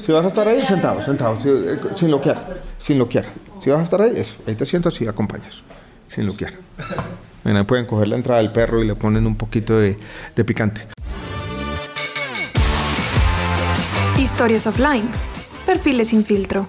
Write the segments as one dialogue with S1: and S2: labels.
S1: Si vas a estar ahí, sentado, sentado, si- eh, sin loquear, sin loquear. Si vas a estar ahí, eso. Ahí te sientas y acompañas, sin loquear. Bueno, ahí pueden coger la entrada del perro y le ponen un poquito de, de picante.
S2: Historias offline. Perfiles sin filtro.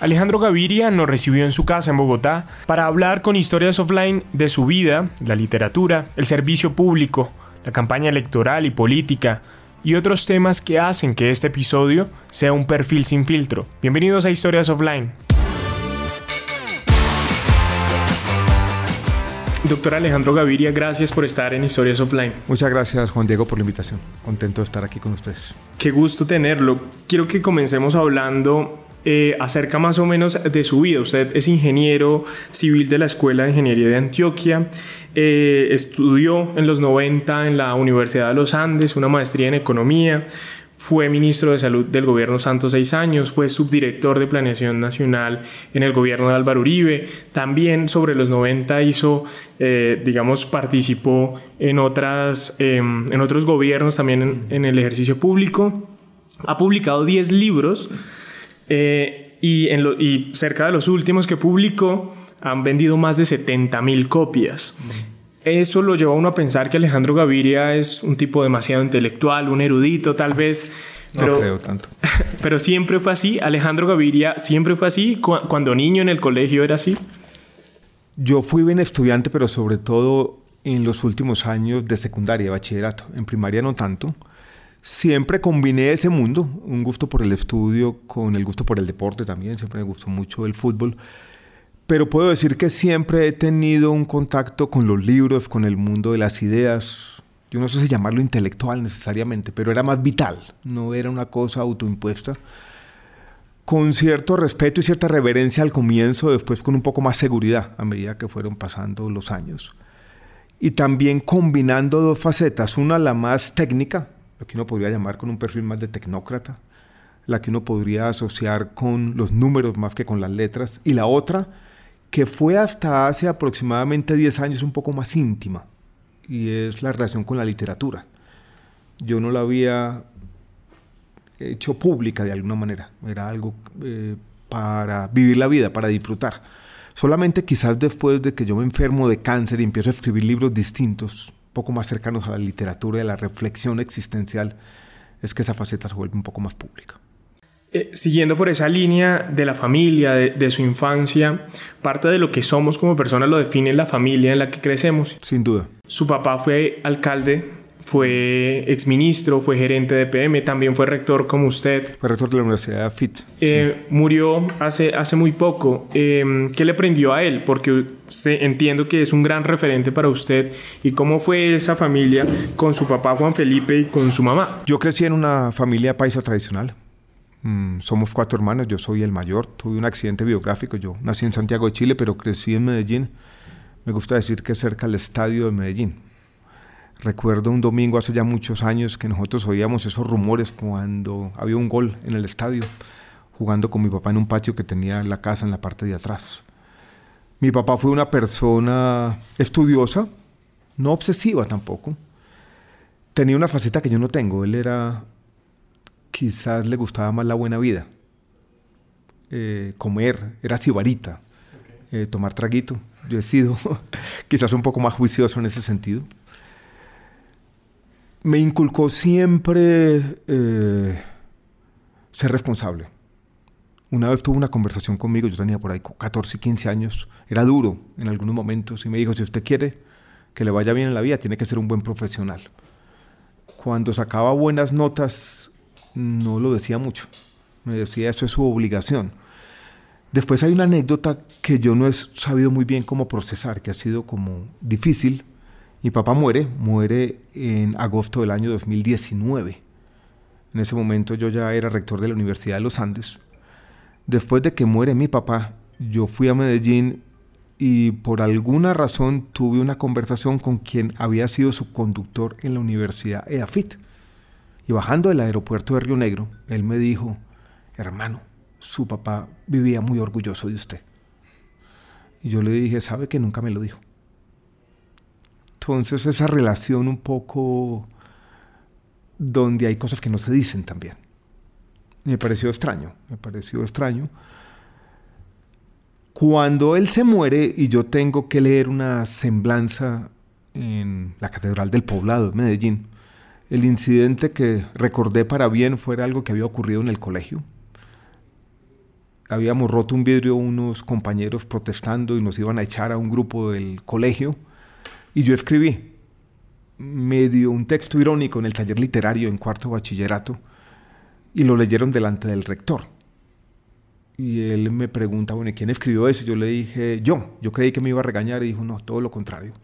S3: Alejandro Gaviria nos recibió en su casa en Bogotá para hablar con historias offline de su vida, la literatura, el servicio público, la campaña electoral y política y otros temas que hacen que este episodio sea un perfil sin filtro. Bienvenidos a Historias Offline. Doctor Alejandro Gaviria, gracias por estar en Historias Offline.
S1: Muchas gracias, Juan Diego, por la invitación. Contento de estar aquí con ustedes.
S3: Qué gusto tenerlo. Quiero que comencemos hablando eh, acerca más o menos de su vida. Usted es ingeniero civil de la Escuela de Ingeniería de Antioquia. eh, estudió en los 90 en la Universidad de los Andes una maestría en economía. Fue ministro de Salud del gobierno Santos seis años, fue subdirector de Planeación Nacional en el gobierno de Álvaro Uribe. También sobre los 90 hizo, eh, digamos, participó en, otras, em, en otros gobiernos, también en, el ejercicio público. Ha publicado 10 libros eh, y, en lo- y cerca de los últimos que publicó han vendido más de 70 mil copias. Eso lo lleva a uno a pensar que Alejandro Gaviria es un tipo demasiado intelectual, un erudito tal vez. Pero,
S1: No creo tanto.
S3: pero siempre fue así. Alejandro Gaviria siempre fue así. Cu- cuando niño en el colegio era así.
S1: Yo fui buen estudiante, pero sobre todo en los últimos años de secundaria, de bachillerato. En primaria no tanto. Siempre combiné ese mundo, un gusto por el estudio con el gusto por el deporte también. Siempre me gustó mucho el fútbol. Pero puedo decir que siempre he tenido un contacto con los libros, con el mundo de las ideas. Yo no sé si llamarlo intelectual necesariamente, pero era más vital, no era una cosa autoimpuesta con cierto respeto y cierta reverencia al comienzo, después con un poco más seguridad a medida que fueron pasando los años. Y también combinando dos facetas, una la más técnica, lo que uno podría llamar con un perfil más de tecnócrata, la que uno podría asociar con los números más que con las letras, y la otra que fue hasta hace aproximadamente 10 años un poco más íntima, y es la relación con la literatura. Yo no la había hecho pública de alguna manera. Era algo eh, para vivir la vida, para disfrutar. Solamente quizás después de que yo me enfermo de cáncer y empiezo a escribir libros distintos, poco más cercanos a la literatura y a la reflexión existencial, es que esa faceta se vuelve un poco más pública.
S3: Eh, siguiendo por esa línea de la familia, de, de su infancia, parte de lo que somos como personas lo define la familia en la que crecemos.
S1: Sin duda.
S3: Su papá fue alcalde, fue exministro, fue gerente de PM, también fue rector como usted.
S1: Fue rector de la Universidad FIT.
S3: Eh, Murió hace, hace muy poco. Eh, ¿Qué le prendió a él? Porque se- entiendo que es un gran referente para usted. ¿Y cómo fue esa familia con su papá Juan Felipe y con su mamá?
S1: Yo crecí en una familia paisa tradicional. Mm, somos cuatro hermanos, yo soy el mayor. Tuve un accidente biográfico. Yo nací en Santiago de Chile, pero crecí en Medellín. Me gusta decir que cerca del estadio de Medellín. Recuerdo un domingo hace ya muchos años que nosotros oíamos esos rumores cuando había un gol en el estadio, jugando con mi papá en un patio que tenía la casa en la parte de atrás. Mi papá fue una persona estudiosa, no obsesiva tampoco. Tenía una faceta que yo no tengo. Él era, quizás le gustaba más la buena vida. Eh, comer, era sibarita, eh, tomar traguito. Yo he sido quizás un poco más juicioso en ese sentido me inculcó siempre eh, ser responsable. Una vez tuvo una conversación conmigo, yo tenía por ahí 14, 15 años, era duro en algunos momentos, y me dijo, si usted quiere que le vaya bien en la vida, tiene que ser un buen profesional. Cuando sacaba buenas notas, no lo decía mucho, me decía, eso es su obligación. Después hay una anécdota que yo no he sabido muy bien cómo procesar, que ha sido como difícil, Mi papá muere, muere en agosto del año 2019. En ese momento yo ya era rector de la Universidad de los Andes. Después de que muere mi papá, yo fui a Medellín y por alguna razón tuve una conversación con quien había sido su conductor en la Universidad EAFIT. Y bajando del aeropuerto de Río Negro, él me dijo, hermano, su papá vivía muy orgulloso de usted. Y yo le dije, sabe que nunca me lo dijo. Entonces esa relación un poco donde hay cosas que no se dicen también. Me pareció extraño, me pareció extraño. Cuando él se muere y yo tengo que leer una semblanza en la Catedral del Poblado de Medellín, el incidente que recordé para bien fue algo que había ocurrido en el colegio. Habíamos roto un vidrio unos compañeros protestando y nos iban a echar a un grupo del colegio y yo escribí medio un texto irónico en el taller literario en cuarto bachillerato y lo leyeron delante del rector. Y él me pregunta, bueno, ¿quién escribió eso? Yo le dije, yo. Yo creí que me iba a regañar y dijo, no, todo lo contrario.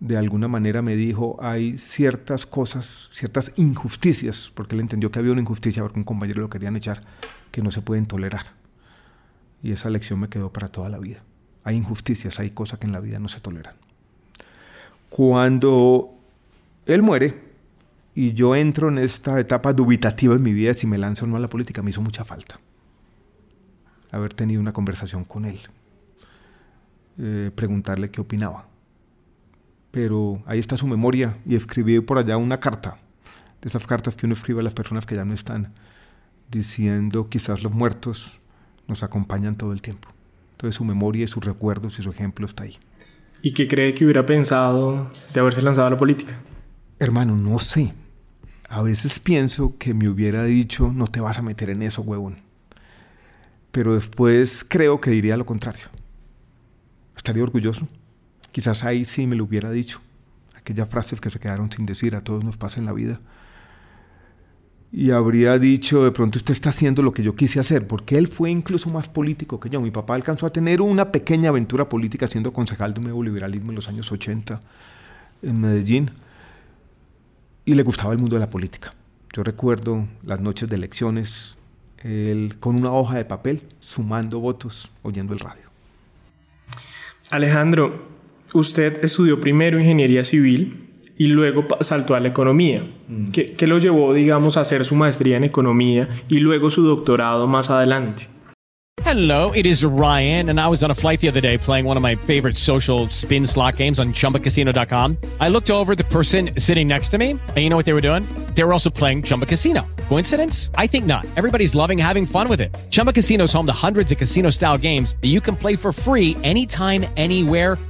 S1: De alguna manera me dijo, hay ciertas cosas, ciertas injusticias, porque él entendió que había una injusticia porque un compañero lo querían echar, que no se pueden tolerar. Y esa lección me quedó para toda la vida. Hay injusticias, hay cosas que en la vida no se toleran. Cuando él muere y yo entro en esta etapa dubitativa en mi vida si me lanzo o no a la política, me hizo mucha falta haber tenido una conversación con él, eh, preguntarle qué opinaba. Pero ahí está su memoria y escribí por allá una carta, de esas cartas que uno escribe a las personas que ya no están, diciendo quizás los muertos nos acompañan todo el tiempo. Entonces su memoria y sus recuerdos y su ejemplo está ahí.
S3: ¿Y qué cree que hubiera pensado de haberse lanzado a la política?
S1: Hermano, no sé. A veces pienso que me hubiera dicho, no te vas a meter en eso, huevón pero después creo que diría lo contrario. Estaría orgulloso. Quizás ahí sí me lo hubiera dicho. Aquellas frases que se quedaron sin decir, a todos nos pasa en la vida. Y habría dicho, de pronto usted está haciendo lo que yo quise hacer, porque él fue incluso más político que yo. Mi papá alcanzó a tener una pequeña aventura política siendo concejal de nuevo liberalismo en los años 80 en Medellín. Y le gustaba el mundo de la política. Yo recuerdo las noches de elecciones él, con una hoja de papel, sumando votos, oyendo el radio.
S3: Alejandro, usted estudió primero ingeniería civil y luego saltó a la economía. Mm. ¿Qué, ¿Qué, lo llevó, digamos, a hacer su maestría en economía y luego su doctorado más adelante?
S4: Hello, it is Ryan, and I was on a flight the other day playing one of my favorite social spin slot games on chumbacasino.com. I looked over the person sitting next to me, and you know what they were doing? They were also playing Chumba Casino. Coincidence? I think not. Everybody's loving having fun with it. Chumba Casino is home to hundreds of casino style games that you can play for free anytime, anywhere,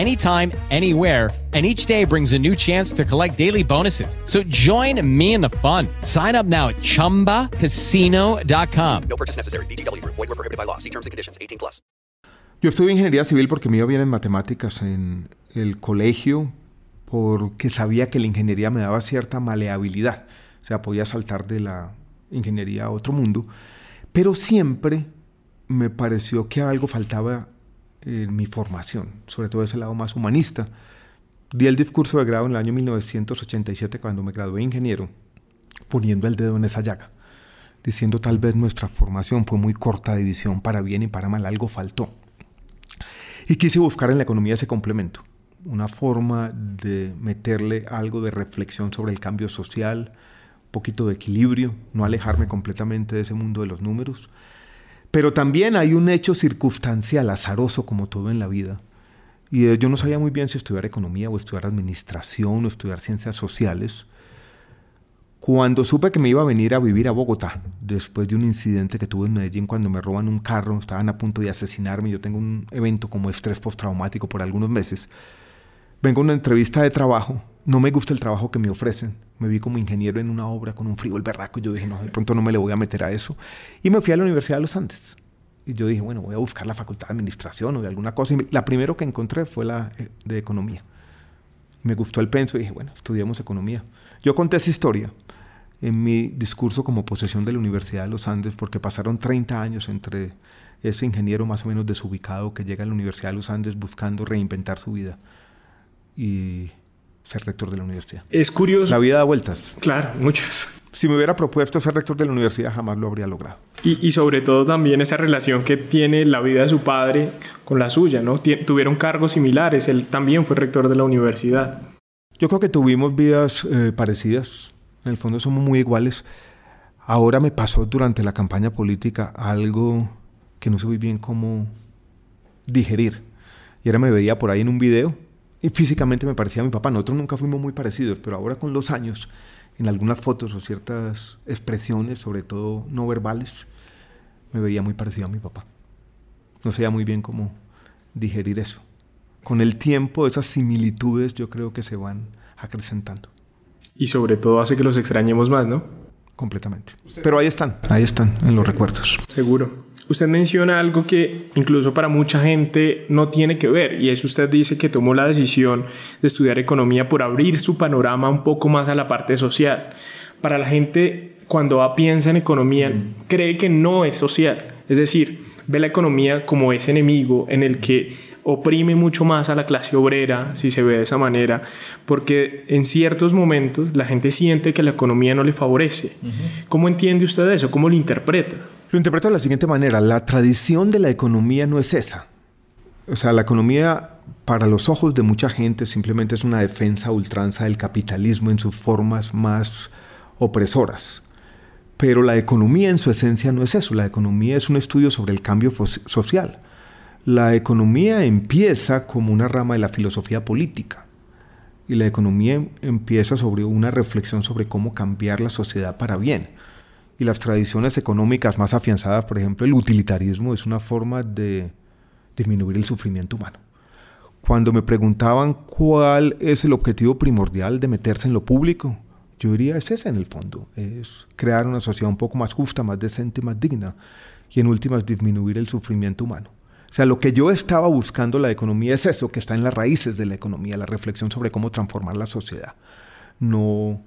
S4: anytime, anywhere, and each day brings a new chance to collect daily bonuses. So join me in the fun. Sign up now at chumbacasino.com. No purchase necessary. BGW. Void were prohibited by law. See terms and conditions 18 plus.
S1: Yo estudié ingeniería civil porque me iba bien en matemáticas en el colegio, porque sabía que la ingeniería me daba cierta maleabilidad. O sea, podía saltar de la ingeniería a otro mundo, pero siempre me pareció que algo faltaba en mi formación, sobre todo ese lado más humanista. Di el discurso de grado en el año 1987 cuando me gradué de ingeniero, poniendo el dedo en esa llaga, diciendo tal vez nuestra formación fue muy corta de visión, para bien y para mal, algo faltó. Y quise buscar en la economía ese complemento, una forma de meterle algo de reflexión sobre el cambio social, poquito de equilibrio, no alejarme completamente de ese mundo de los números. Pero también hay un hecho circunstancial, azaroso como todo en la vida. Y eh, yo no sabía muy bien si estudiar economía o estudiar administración o estudiar ciencias sociales. Cuando supe que me iba a venir a vivir a Bogotá, después de un incidente que tuve en Medellín cuando me roban un carro, estaban a punto de asesinarme, yo tengo un evento como estrés postraumático por algunos meses, vengo a una entrevista de trabajo, no me gusta el trabajo que me ofrecen. Me vi como ingeniero en una obra con un frío el berraco y yo dije, no, de pronto no me le voy a meter a eso. Y me fui a la Universidad de los Andes. Y yo dije, bueno, voy a buscar la facultad de administración o de alguna cosa. Y la primero que encontré fue la eh, de economía. Me gustó el penso y dije, bueno, estudiamos economía. Yo conté esa historia en mi discurso como posesión de la Universidad de los Andes porque pasaron 30 años entre ese ingeniero más o menos desubicado que llega a la Universidad de los Andes buscando reinventar su vida y ser rector de la universidad.
S3: Es curioso.
S1: La vida da vueltas.
S3: Claro, muchas.
S1: Si me hubiera propuesto ser rector de la universidad, jamás lo habría logrado.
S3: Y, y sobre todo también esa relación que tiene la vida de su padre con la suya, ¿no? tuvieron cargos similares, él también fue rector de la universidad.
S1: Yo creo que tuvimos vidas eh, parecidas, en el fondo somos muy iguales. Ahora me pasó durante la campaña política algo que no sé muy bien cómo digerir. Y ahora me veía por ahí en un video y físicamente me parecía a mi papá. Nosotros nunca fuimos muy parecidos, pero ahora con los años, en algunas fotos o ciertas expresiones, sobre todo no verbales, me veía muy parecido a mi papá. No sabía muy bien cómo digerir eso. Con el tiempo, esas similitudes yo creo que se van acrecentando.
S3: Y sobre todo hace que los extrañemos más, ¿no?
S1: Completamente. Pero ahí están, ahí están, en los recuerdos.
S3: Seguro. Usted menciona algo que incluso para mucha gente no tiene que ver y es usted dice que tomó la decisión de estudiar economía por abrir su panorama un poco más a la parte social. Para la gente cuando piensa en economía cree que no es social, es decir, ve la economía como ese enemigo en el que oprime mucho más a la clase obrera, si se ve de esa manera, porque en ciertos momentos la gente siente que la economía no le favorece. ¿Cómo entiende usted eso? ¿Cómo lo interpreta?
S1: Lo interpreto de la siguiente manera, la tradición de la economía no es esa. O sea, la economía para los ojos de mucha gente simplemente es una defensa ultranza del capitalismo en sus formas más opresoras. Pero la economía en su esencia no es eso, la economía es un estudio sobre el cambio social. La economía empieza como una rama de la filosofía política y la economía empieza sobre una reflexión sobre cómo cambiar la sociedad para bien y las tradiciones económicas más afianzadas, por ejemplo, el utilitarismo es una forma de disminuir el sufrimiento humano. Cuando me preguntaban cuál es el objetivo primordial de meterse en lo público, yo diría es ese en el fondo, es crear una sociedad un poco más justa, más decente, más digna y en últimas disminuir el sufrimiento humano. O sea, lo que yo estaba buscando la economía es eso, que está en las raíces de la economía, la reflexión sobre cómo transformar la sociedad. No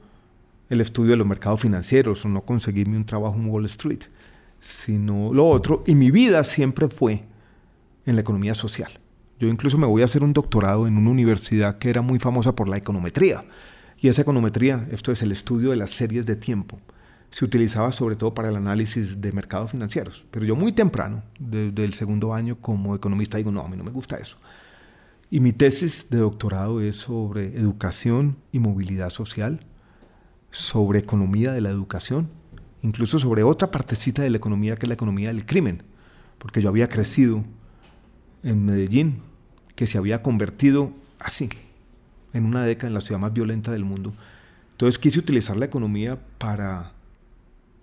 S1: el estudio de los mercados financieros o no conseguirme un trabajo en Wall Street, sino lo otro. Y mi vida siempre fue en la economía social. Yo incluso me voy a hacer un doctorado en una universidad que era muy famosa por la econometría. Y esa econometría, esto es el estudio de las series de tiempo, se utilizaba sobre todo para el análisis de mercados financieros. Pero yo muy temprano, desde el segundo año como economista, digo, no, a mí no me gusta eso. Y mi tesis de doctorado es sobre educación y movilidad social sobre economía de la educación, incluso sobre otra partecita de la economía que es la economía del crimen, porque yo había crecido en Medellín, que se había convertido así, en una década en la ciudad más violenta del mundo. Entonces quise utilizar la economía para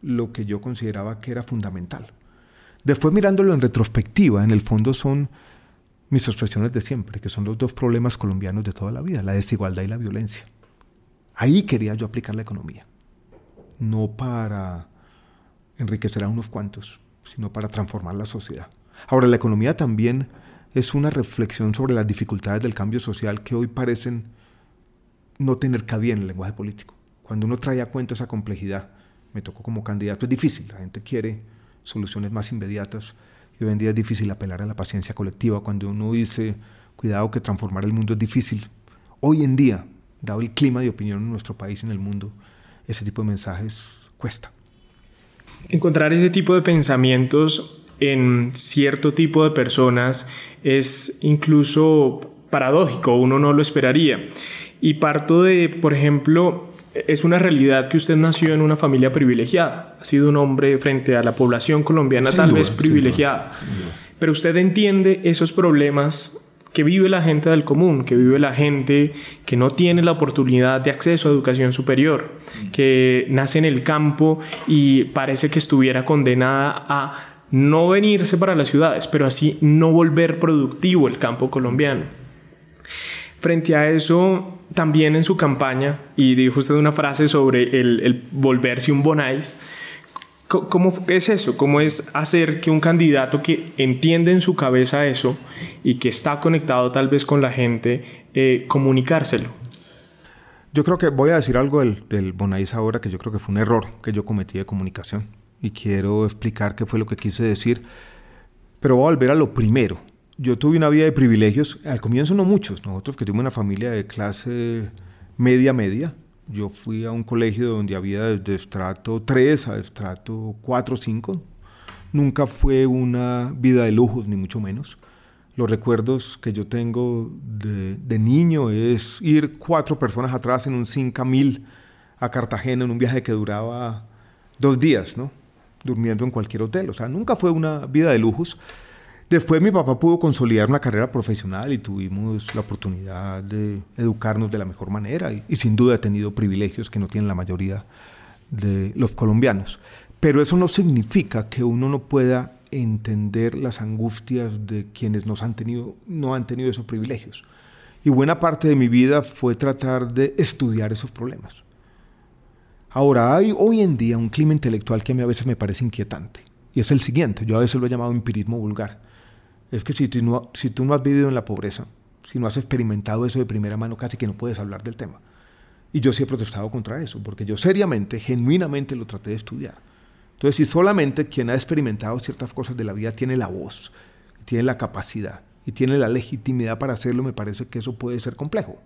S1: lo que yo consideraba que era fundamental. Después mirándolo en retrospectiva, en el fondo son mis expresiones de siempre, que son los dos problemas colombianos de toda la vida, la desigualdad y la violencia. Ahí quería yo aplicar la economía. No para enriquecer a unos cuantos, sino para transformar la sociedad. Ahora, la economía también es una reflexión sobre las dificultades del cambio social que hoy parecen no tener cabida en el lenguaje político. Cuando uno trae a cuenta esa complejidad, me tocó como candidato, es difícil, la gente quiere soluciones más inmediatas y hoy en día es difícil apelar a la paciencia colectiva cuando uno dice, cuidado que transformar el mundo es difícil. Hoy en día dado el clima de opinión en nuestro país y en el mundo, ese tipo de mensajes cuesta.
S3: Encontrar ese tipo de pensamientos en cierto tipo de personas es incluso paradójico, uno no lo esperaría. Y parto de, por ejemplo, es una realidad que usted nació en una familia privilegiada, ha sido un hombre frente a la población colombiana tal vez privilegiada, pero usted entiende esos problemas que vive la gente del común, que vive la gente que no tiene la oportunidad de acceso a educación superior, que nace en el campo y parece que estuviera condenada a no venirse para las ciudades, pero así no volver productivo el campo colombiano. Frente a eso, también en su campaña, y dijo usted una frase sobre el, el volverse un bonais, ¿Cómo es eso? ¿Cómo es hacer que un candidato que entiende en su cabeza eso y que está conectado tal vez con la gente, eh, comunicárselo?
S1: Yo creo que voy a decir algo del, del ahora que yo creo que fue un error que yo cometí de comunicación y quiero explicar qué fue lo que quise decir, pero voy a volver a lo primero. Yo tuve una vida de privilegios, al comienzo no muchos, nosotros que tuvimos una familia de clase media media, yo fui a un colegio donde había desde estrato 3 a estrato 4 o 5. Nunca fue una vida de lujos, ni mucho menos. Los recuerdos que yo tengo de, de niño es ir cuatro personas atrás en un 5000 a Cartagena en un viaje que duraba dos días, ¿no? Durmiendo en cualquier hotel. O sea, nunca fue una vida de lujos. Después mi papá pudo consolidar una carrera profesional y tuvimos la oportunidad de educarnos de la mejor manera y, sin duda he tenido privilegios que no tienen la mayoría de los colombianos. Pero eso no significa que uno no pueda entender las angustias de quienes no han tenido esos privilegios. Y buena parte de mi vida fue tratar de estudiar esos problemas. Ahora, hay hoy en día un clima intelectual que a mí a veces me parece inquietante. Y es el siguiente, yo a veces lo he llamado empirismo vulgar es que si tú, no, si tú no has vivido en la pobreza, si no has experimentado eso de primera mano, casi que no puedes hablar del tema. Y yo sí he protestado contra eso, porque yo seriamente, genuinamente lo traté de estudiar. Entonces, si solamente quien ha experimentado ciertas cosas de la vida tiene la voz, tiene la capacidad y tiene la legitimidad para hacerlo, me parece que eso puede ser complejo.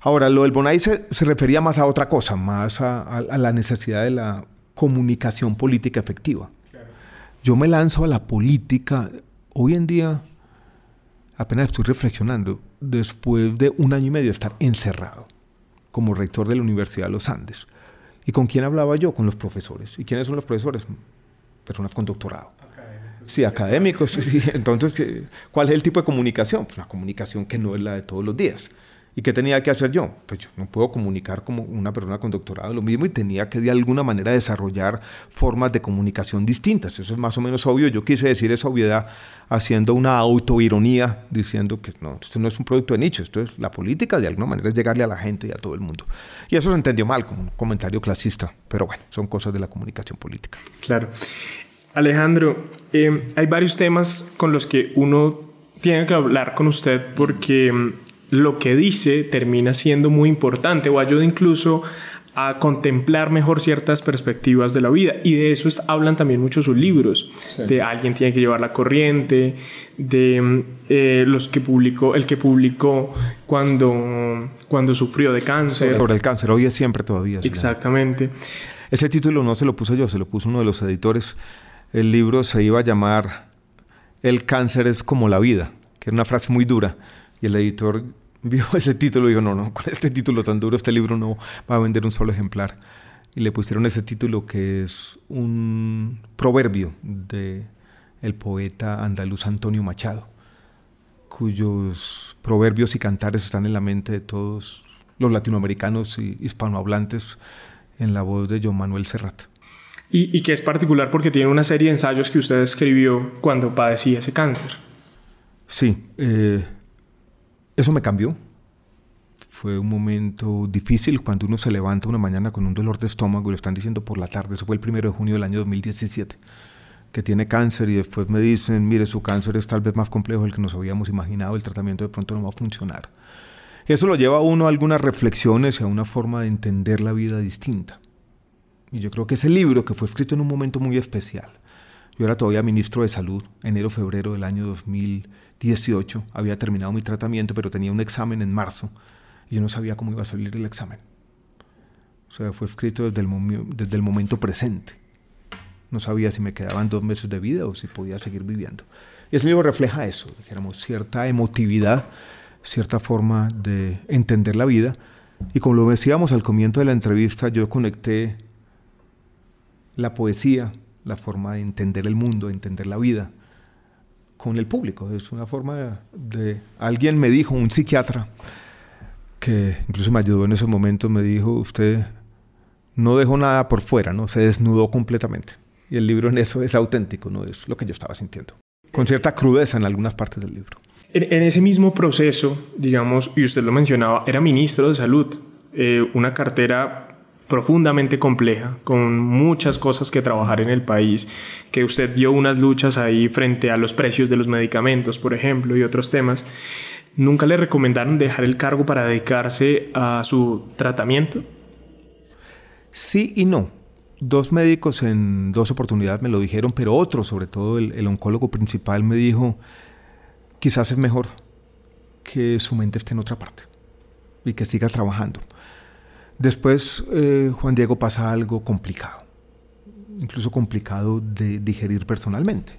S1: Ahora, lo del Bonai se, refería más a otra cosa, más a, a, la necesidad de la comunicación política efectiva. Yo me lanzo a la política Hoy en día, apenas estoy reflexionando, después de un año y medio de estar encerrado como rector de la Universidad de los Andes. ¿Y con quién hablaba yo? Con los profesores. ¿Y quiénes son los profesores? Personas con doctorado. Académicos. Sí, académicos. Sí, Entonces, ¿cuál es el tipo de comunicación? Pues una comunicación que no es la de todos los días. ¿Y qué tenía que hacer yo? Pues yo no puedo comunicar como una persona con doctorado lo mismo y tenía que de alguna manera desarrollar formas de comunicación distintas. Eso es más o menos obvio. Yo quise decir esa obviedad haciendo una autoironía, diciendo que no, esto no es un producto de nicho, esto es la política, de alguna manera es llegarle a la gente y a todo el mundo. Y eso se entendió mal como un comentario clasista, pero bueno, son cosas de la comunicación política.
S3: Claro. Alejandro, eh, hay varios temas con los que uno tiene que hablar con usted porque mm, lo que dice termina siendo muy importante o ayuda incluso a contemplar mejor ciertas perspectivas de la vida. Y de eso hablan también muchos sus libros. De alguien tiene que llevar la corriente, de eh, los que publicó, el que publicó cuando, cuando sufrió de cáncer.
S1: Sobre el cáncer, hoy es siempre todavía.
S3: Exactamente.
S1: Ese título no se lo puso yo, se lo puso uno de los editores. El libro se iba a llamar El cáncer es como la vida, que era una frase muy dura y el editor vio ese título y dijo, no, no, con este título tan duro este libro no va a vender un solo ejemplar. Y le pusieron ese título que es un proverbio de el poeta andaluz Antonio Machado, cuyos proverbios y cantares están en la mente de todos los latinoamericanos y hispanohablantes en la voz de John Manuel Serrat.
S3: Y, y que es particular porque tiene una serie de ensayos que usted escribió cuando padecía ese cáncer.
S1: Sí, eh, eso me cambió. Fue un momento difícil cuando uno se levanta una mañana con un dolor de estómago y lo están diciendo por la tarde. Eso fue el primero de junio del año 2017 que tiene cáncer y después me dicen, mire, su cáncer es tal vez más complejo del que nos habíamos imaginado, el tratamiento de pronto no va a funcionar. Eso lo lleva a uno a algunas reflexiones y a una forma de entender la vida distinta. Y yo creo que ese libro, que fue escrito en un momento muy especial, yo era todavía ministro de Salud, enero-febrero del año 2018. Había terminado mi tratamiento, pero tenía un examen en marzo y yo no sabía cómo iba a salir el examen. O sea, fue escrito desde el, desde el momento presente. No sabía si me quedaban dos meses de vida o si podía seguir viviendo. Y ese libro refleja eso, dijéramos, cierta emotividad, cierta forma de entender la vida. Y como lo decíamos al comienzo de la entrevista, yo conecté la poesía la forma de entender el mundo, de entender la vida con el público. Es una forma de, Alguien me dijo, un psiquiatra, que incluso me ayudó en esos momentos, me dijo, usted no dejó nada por fuera, ¿no? Se desnudó completamente. Y el libro en eso es auténtico, no es lo que yo estaba sintiendo. Con cierta crudeza en algunas partes del libro.
S3: En, ese mismo proceso, digamos, y usted lo mencionaba, era ministro de salud, eh, una cartera profundamente compleja, con muchas cosas que trabajar en el país, que usted dio unas luchas ahí frente a los precios de los medicamentos, por ejemplo, y otros temas. ¿Nunca le recomendaron dejar el cargo para dedicarse a su tratamiento?
S1: Sí y no. Dos médicos en dos oportunidades me lo dijeron, pero otro, sobre todo el, oncólogo principal, me dijo, quizás es mejor que su mente esté en otra parte y que siga trabajando. Después eh, Juan Diego pasa algo complicado, incluso complicado de digerir personalmente.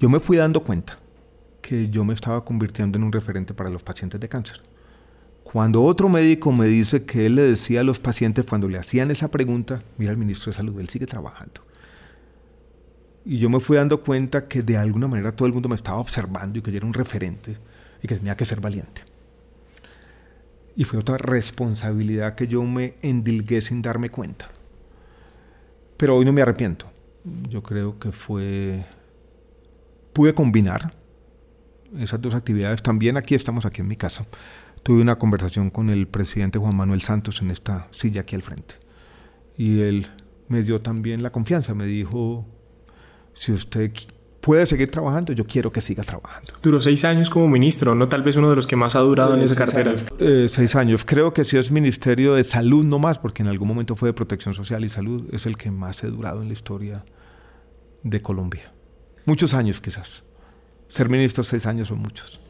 S1: Yo me fui dando cuenta que yo me estaba convirtiendo en un referente para los pacientes de cáncer. Cuando otro médico me dice que él le decía a los pacientes cuando le hacían esa pregunta, mira el ministro de salud, él sigue trabajando. Y yo me fui dando cuenta que de alguna manera todo el mundo me estaba observando y que yo era un referente y que tenía que ser valiente. Y fue otra responsabilidad que yo me endilgué sin darme cuenta. Pero hoy no me arrepiento. Yo creo que fue... Pude combinar esas dos actividades. También aquí estamos, aquí en mi casa. Tuve una conversación con el presidente Juan Manuel Santos en esta silla aquí al frente. Y él me dio también la confianza. Me dijo, si usted puede seguir trabajando, yo quiero que siga trabajando.
S3: Duró seis años como ministro, no tal vez uno de los que más ha durado en esa cartera.
S1: Eh, seis años. Creo que si es Ministerio de Salud no más, porque en algún momento fue de Protección Social y Salud, es el que más he durado en la historia de Colombia. Muchos años quizás. Ser ministro seis años son muchos.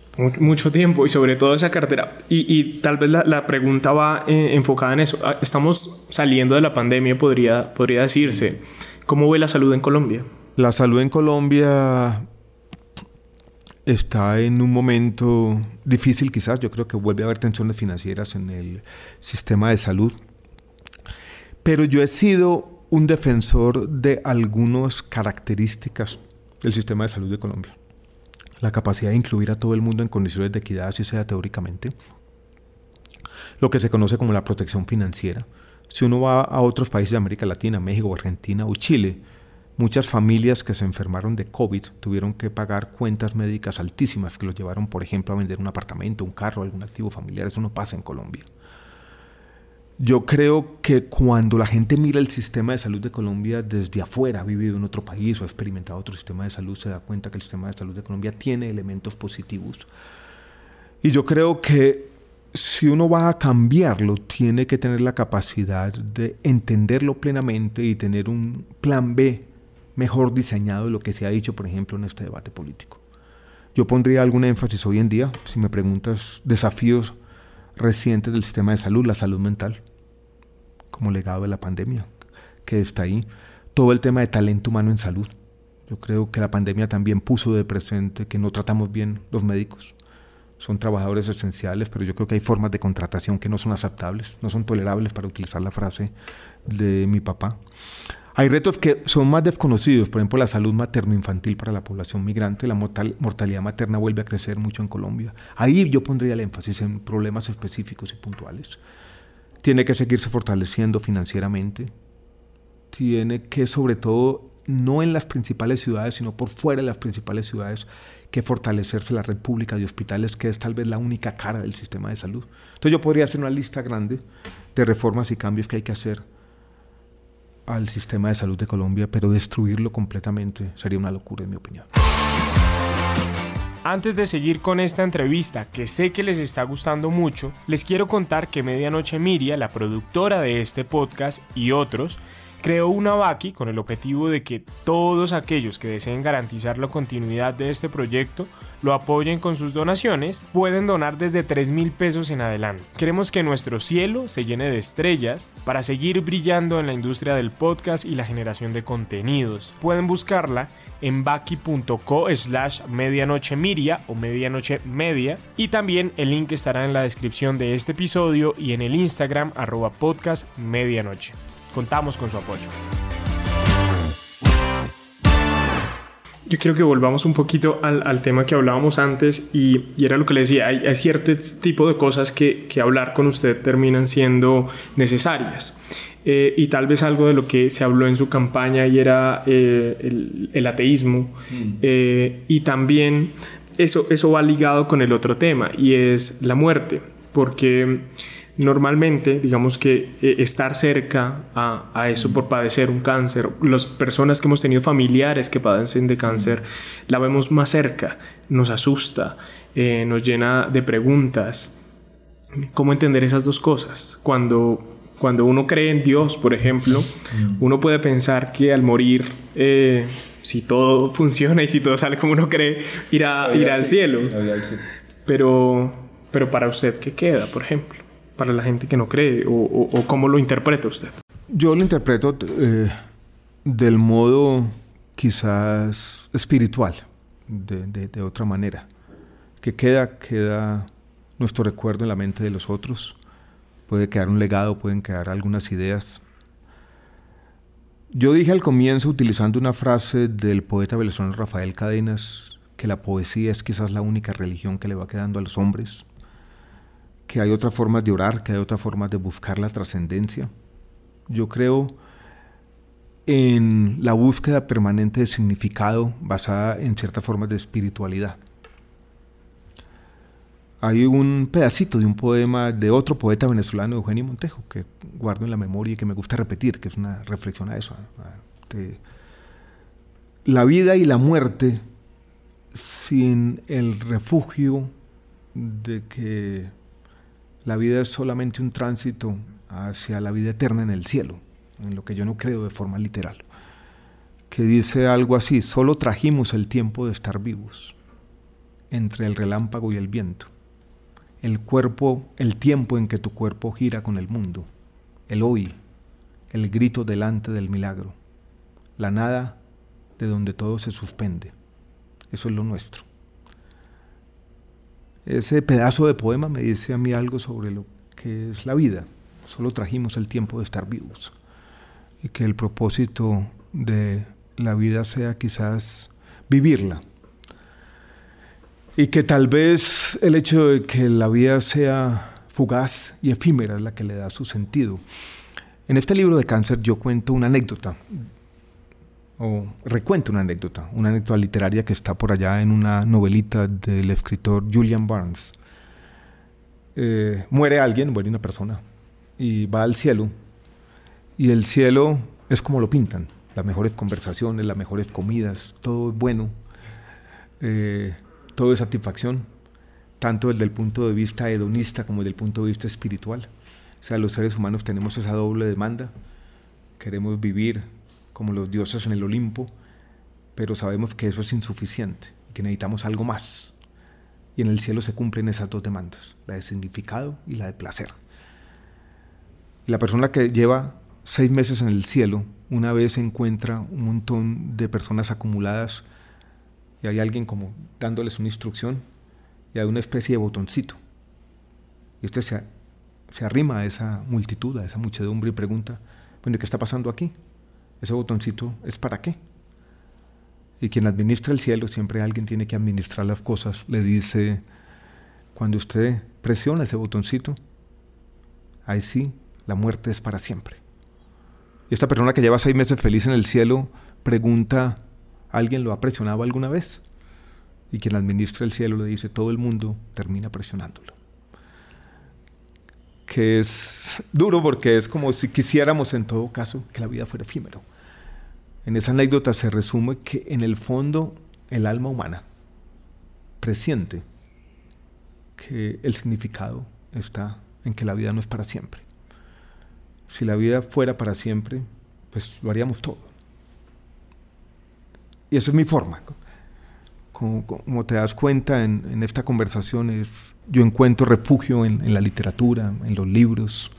S3: Mucho tiempo y sobre todo esa cartera. Y, tal vez la, pregunta va eh, enfocada en eso. Ah, estamos saliendo de la pandemia, podría, podría decirse. ¿Cómo ve la salud en Colombia?
S1: La salud en Colombia está en un momento difícil quizás. Yo creo que vuelve a haber tensiones financieras en el sistema de salud. Pero yo he sido un defensor de algunas características del sistema de salud de Colombia. La capacidad de incluir a todo el mundo en condiciones de equidad, así sea teóricamente. Lo que se conoce como la protección financiera. Si uno va a otros países de América Latina, México, Argentina o Chile, Muchas familias que se enfermaron de COVID tuvieron que pagar cuentas médicas altísimas que los llevaron, por ejemplo, a vender un apartamento, un carro, algún activo familiar. Eso no pasa en Colombia. Yo creo que cuando la gente mira el sistema de salud de Colombia desde afuera, ha vivido en otro país o ha experimentado otro sistema de salud, se da cuenta que el sistema de salud de Colombia tiene elementos positivos. Y yo creo que si uno va a cambiarlo, tiene que tener la capacidad de entenderlo plenamente y tener un plan B mejor diseñado de lo que se ha dicho, por ejemplo, en este debate político. Yo pondría algún énfasis hoy en día, si me preguntas, desafíos recientes del sistema de salud, la salud mental, como legado de la pandemia, que está ahí. Todo el tema de talento humano en salud. Yo creo que la pandemia también puso de presente que no tratamos bien los médicos. Son trabajadores esenciales, pero yo creo que hay formas de contratación que no son aceptables, no son tolerables, para utilizar la frase de mi papá. Hay retos que son más desconocidos, por ejemplo, la salud materno-infantil para la población migrante, la mortalidad materna vuelve a crecer mucho en Colombia. Ahí yo pondría el énfasis en problemas específicos y puntuales. Tiene que seguirse fortaleciendo financieramente. Tiene que, sobre todo, no en las principales ciudades, sino por fuera de las principales ciudades, que fortalecerse la red pública de hospitales, que es tal vez la única cara del sistema de salud. Entonces yo podría hacer una lista grande de reformas y cambios que hay que hacer al sistema de salud de Colombia, pero destruirlo completamente sería una locura en mi opinión.
S3: Antes de seguir con esta entrevista, que sé que les está gustando mucho, les quiero contar que Medianoche Miria, la productora de este podcast y otros, creó una Baki con el objetivo de que todos aquellos que deseen garantizar la continuidad de este proyecto lo apoyen con sus donaciones, pueden donar desde 3 mil pesos en adelante. Queremos que nuestro cielo se llene de estrellas para seguir brillando en la industria del podcast y la generación de contenidos. Pueden buscarla en baki.co slash medianoche miria o medianoche media y también el link estará en la descripción de este episodio y en el Instagram arroba podcast medianoche. Contamos con su apoyo. Yo quiero que volvamos un poquito al, tema que hablábamos antes y, era lo que le decía, hay, cierto tipo de cosas que, hablar con usted terminan siendo necesarias. Eh, y tal vez algo de lo que se habló en su campaña y era eh, el, ateísmo mm. eh, y también eso, eso va ligado con el otro tema y es la muerte, porque normalmente, digamos que eh, estar cerca a, a, eso por padecer un cáncer, las personas que hemos tenido familiares que padecen de cáncer, la vemos más cerca, nos asusta, eh, nos llena de preguntas. ¿Cómo entender esas dos cosas? Cuando cuando uno cree en Dios, por ejemplo, uno puede pensar que al morir, eh, si todo funciona y si todo sale como uno cree, irá, irá al cielo. Pero, pero para usted, ¿qué queda, por ejemplo? Para la gente que no cree, o, cómo lo interpreta usted.
S1: Yo lo interpreto eh, del modo quizás espiritual, de, de, de otra manera. Que queda, queda nuestro recuerdo en la mente de los otros puede quedar un legado, pueden quedar algunas ideas. Yo dije al comienzo, utilizando una frase del poeta venezolano Rafael Cadenas, que la poesía es quizás la única religión que le va quedando a los hombres, que hay otras formas de orar, que hay otras formas de buscar la trascendencia. Yo creo en la búsqueda permanente de significado basada en ciertas formas de espiritualidad hay un pedacito de un poema de otro poeta venezolano, Eugenio Montejo, que guardo en la memoria y que me gusta repetir, que es una reflexión a eso. la vida y la muerte sin el refugio de que la vida es solamente un tránsito hacia la vida eterna en el cielo, en lo que yo no creo de forma literal, que dice algo así, solo trajimos el tiempo de estar vivos entre el relámpago y el viento el cuerpo, el tiempo en que tu cuerpo gira con el mundo, el hoy, el grito delante del milagro, la nada de donde todo se suspende. Eso es lo nuestro. Ese pedazo de poema me dice a mí algo sobre lo que es la vida. Solo trajimos el tiempo de estar vivos. Y que el propósito de la vida sea quizás vivirla, y que tal vez el hecho de que la vida sea fugaz y efímera es la que le da su sentido. En este libro de cáncer yo cuento una anécdota, o recuento una anécdota, una anécdota literaria que está por allá en una novelita del escritor Julian Barnes. Eh, muere alguien, muere una persona, y va al cielo, y el cielo es como lo pintan, las mejores conversaciones, las mejores comidas, todo es bueno. Eh, todo es satisfacción, tanto desde el punto de vista hedonista como desde el punto de vista espiritual. O sea, los seres humanos tenemos esa doble demanda. Queremos vivir como los dioses en el Olimpo, pero sabemos que eso es insuficiente y que necesitamos algo más. Y en el cielo se cumplen esas dos demandas, la de significado y la de placer. Y la persona que lleva seis meses en el cielo, una vez encuentra un montón de personas acumuladas y hay alguien como dándoles una instrucción y hay una especie de botoncito. Y este se, se arrima a esa multitud, a esa muchedumbre y pregunta, bueno, ¿qué está pasando aquí? Ese botoncito es para qué? Y quien administra el cielo, siempre alguien tiene que administrar las cosas, le dice, cuando usted presiona ese botoncito, ahí sí, la muerte es para siempre. Y esta persona que lleva seis meses feliz en el cielo pregunta, ¿Alguien lo ha presionado alguna vez? Y quien administra el cielo le dice, todo el mundo termina presionándolo. Que es duro porque es como si quisiéramos en todo caso que la vida fuera efímero. En esa anécdota se resume que en el fondo el alma humana presiente que el significado está en que la vida no es para siempre. Si la vida fuera para siempre, pues lo haríamos todo. Y esa es mi forma. Como, te das cuenta en, esta conversación, es, yo encuentro refugio en, la literatura, en los libros,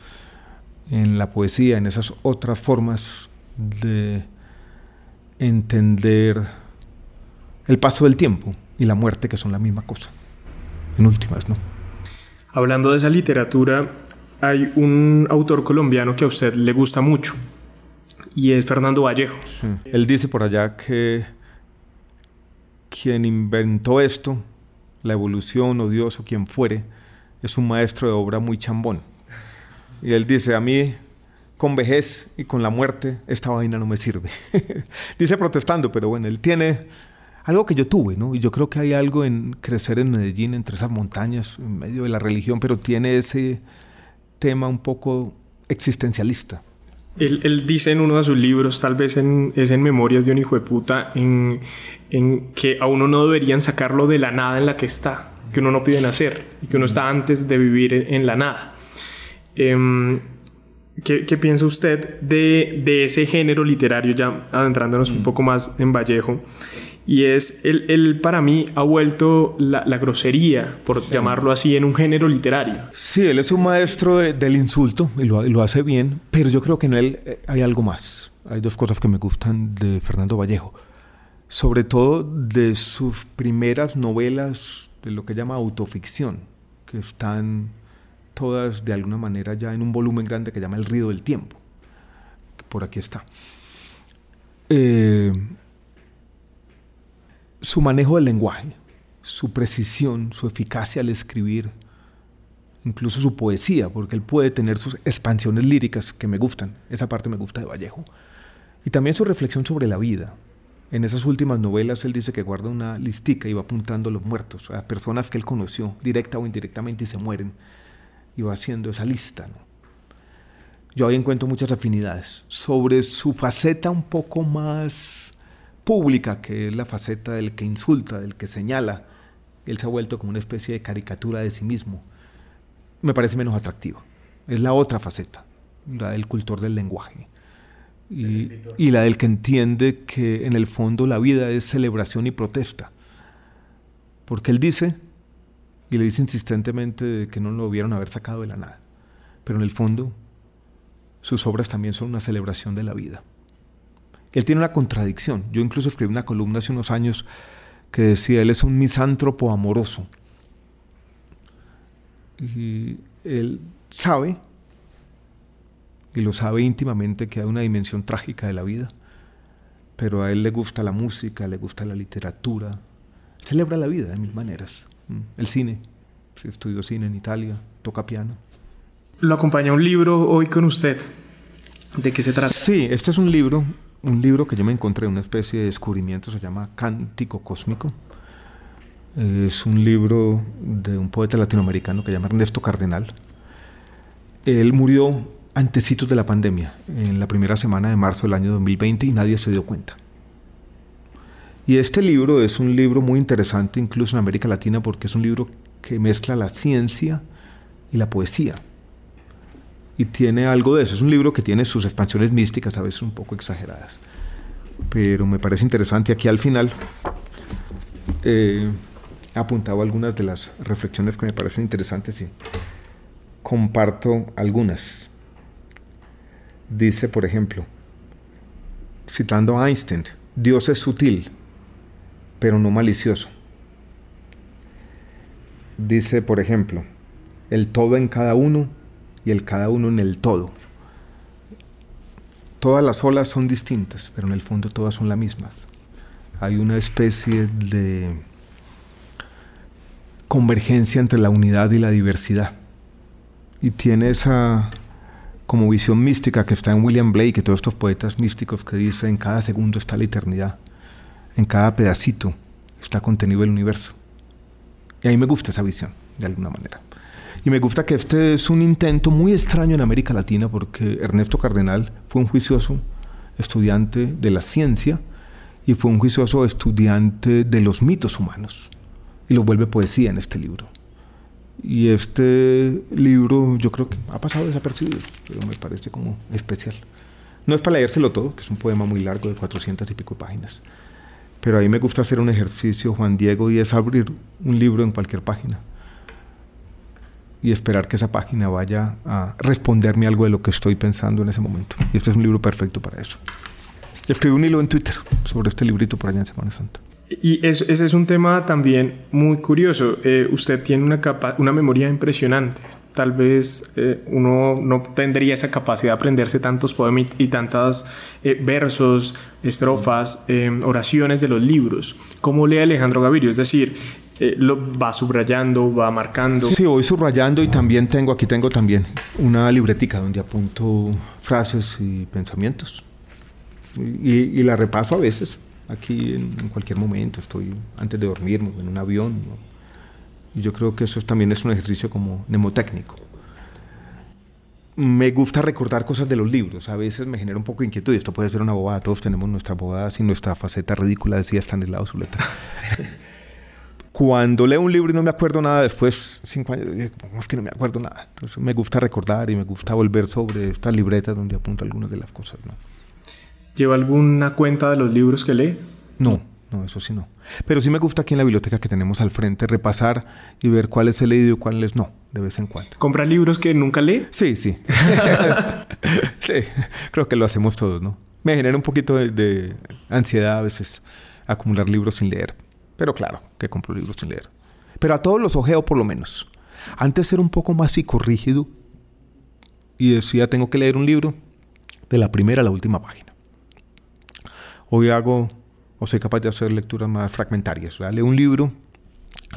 S1: en la poesía, en esas otras formas de entender el paso del tiempo y la muerte, que son la misma cosa, en últimas, ¿no?
S3: Hablando de esa literatura, hay un autor colombiano que a usted le gusta mucho y es Fernando Vallejo.
S1: Él dice por allá que quien inventó esto, la evolución o Dios o quien fuere, es un maestro de obra muy chambón. Y él dice, a mí con vejez y con la muerte esta vaina no me sirve. dice protestando, pero bueno, él tiene algo que yo tuve, ¿no? Y yo creo que hay algo en crecer en Medellín, entre esas montañas, en medio de la religión, pero tiene ese tema un poco existencialista.
S3: Él, dice en uno de sus libros, tal vez en, es en Memorias de un hijo de puta, en, en, que a uno no deberían sacarlo de la nada en la que está, que uno no pide nacer y que uno está antes de vivir en, la nada. Em, ¿qué, ¿qué, piensa usted de, de, ese género literario, ya adentrándonos un mm. poco más en Vallejo? Y es, él, para mí ha vuelto la, grosería, por llamarlo así, en un género literario.
S1: Sí, él es un maestro del insulto y lo, lo, hace bien, pero yo creo que en él eh, hay algo más. Hay dos cosas que me gustan de Fernando Vallejo. Sobre todo de sus primeras novelas de lo que llama autoficción, que están todas de alguna manera ya en un volumen grande que llama El río del tiempo. por aquí está. Eh, su manejo del lenguaje, su precisión, su eficacia al escribir, incluso su poesía, porque él puede tener sus expansiones líricas que me gustan, esa parte me gusta de Vallejo, y también su reflexión sobre la vida. En esas últimas novelas él dice que guarda una listica y va apuntando a los muertos, a personas que él conoció, directa o indirectamente, y se mueren, y va haciendo esa lista. Yo ahí encuentro muchas afinidades. Sobre su faceta un poco más pública, que es la faceta del que insulta, del que señala, él se ha vuelto como una especie de caricatura de sí mismo. Me parece menos atractivo. Es la otra faceta, la del cultor del lenguaje. Y, y, la del que entiende que en el fondo la vida es celebración y protesta. Porque él dice, y le dice insistentemente que no lo hubieron haber sacado de la nada, pero en el fondo sus obras también son una celebración de la vida él tiene una contradicción. Yo incluso escribí una columna hace unos años que decía, él es un misántropo amoroso. Y él sabe, y lo sabe íntimamente, que hay una dimensión trágica de la vida, pero a él le gusta la música, le gusta la literatura, celebra la vida de mil maneras. Mm, el cine, estudió cine en Italia, toca piano.
S3: Lo acompaña un libro hoy con usted. ¿De qué se trata?
S1: Sí, este es un libro un libro que yo me encontré, una especie de descubrimiento, se llama Cántico Cósmico. Es un libro de un poeta latinoamericano que se llama Ernesto Cardenal. Él murió antecitos de la pandemia, en la primera semana de marzo del año 2020, y nadie se dio cuenta. Y este libro es un libro muy interesante, incluso en América Latina, porque es un libro que mezcla la ciencia y la poesía y tiene algo de eso. Es un libro que tiene sus expansiones místicas, a veces un poco exageradas, pero me parece interesante. Aquí al final eh, he apuntado algunas de las reflexiones que me parecen interesantes y comparto algunas. Dice, por ejemplo, citando a Einstein, Dios es sutil, pero no malicioso. Dice, por ejemplo, el todo en cada uno y el cada uno en el todo. Todas las olas son distintas, pero en el fondo todas son las mismas. Hay una especie de convergencia entre la unidad y la diversidad. Y tiene esa como visión mística que está en William Blake y todos estos poetas místicos que dicen en cada segundo está la eternidad, en cada pedacito está contenido el universo. Y a mí me gusta esa visión, de alguna manera. Y me gusta que este es un intento muy extraño en América Latina porque Ernesto Cardenal fue un juicioso estudiante de la ciencia y fue un juicioso estudiante de los mitos humanos. Y lo vuelve poesía en este libro. Y este libro yo creo que ha pasado desapercibido, pero me parece como especial. No es para leérselo todo, que es un poema muy largo de 400 y pico páginas. Pero a mí me gusta hacer un ejercicio, Juan Diego, y es abrir un libro en cualquier página y esperar que esa página vaya a responderme algo de lo que estoy pensando en ese momento. Y este es un libro perfecto para eso. Escribí un hilo en Twitter sobre este librito por allá en Semana Santa.
S3: Y ese es un tema también muy curioso. Eh, usted tiene una, una memoria impresionante. Tal vez eh, uno no tendría esa capacidad de aprenderse tantos poemas y tantos eh, versos, estrofas, oraciones de los libros. ¿Cómo lee Alejandro Gavirio? Es decir, eh, lo va subrayando, va marcando.
S1: Sí, voy subrayando y también tengo, aquí tengo también una libretica donde apunto frases y pensamientos. Y, la repaso a veces. aquí en, cualquier momento, estoy antes de dormir en un avión. Y yo creo que eso también es un ejercicio como mnemotécnico. Me gusta recordar cosas de los libros, a veces me genera un poco de inquietud, y esto puede ser una bobada, todos tenemos nuestras bobadas y nuestra faceta ridícula, decía Stanislao Zuleta. Cuando leo un libro y no me acuerdo nada, después, cinco años, es que no me acuerdo nada. Entonces me gusta recordar y me gusta volver sobre estas libretas donde apunto algunas de las cosas. ¿no?
S3: ¿Lleva alguna cuenta de los libros que lee?
S1: No, no, eso sí no. Pero sí me gusta aquí en la biblioteca que tenemos al frente repasar y ver cuáles he leído y cuáles no, de vez en cuando.
S3: ¿Compra libros que nunca lee?
S1: Sí, sí. sí, creo que lo hacemos todos, ¿no? Me genera un poquito de ansiedad a veces acumular libros sin leer. Pero claro, que compro libros sin leer. Pero a todos los ojeo por lo menos. Antes era un poco más psicorrígido y decía, tengo que leer un libro de la primera a la última página. Hoy hago, o soy capaz de hacer lecturas más fragmentarias. O leo un libro,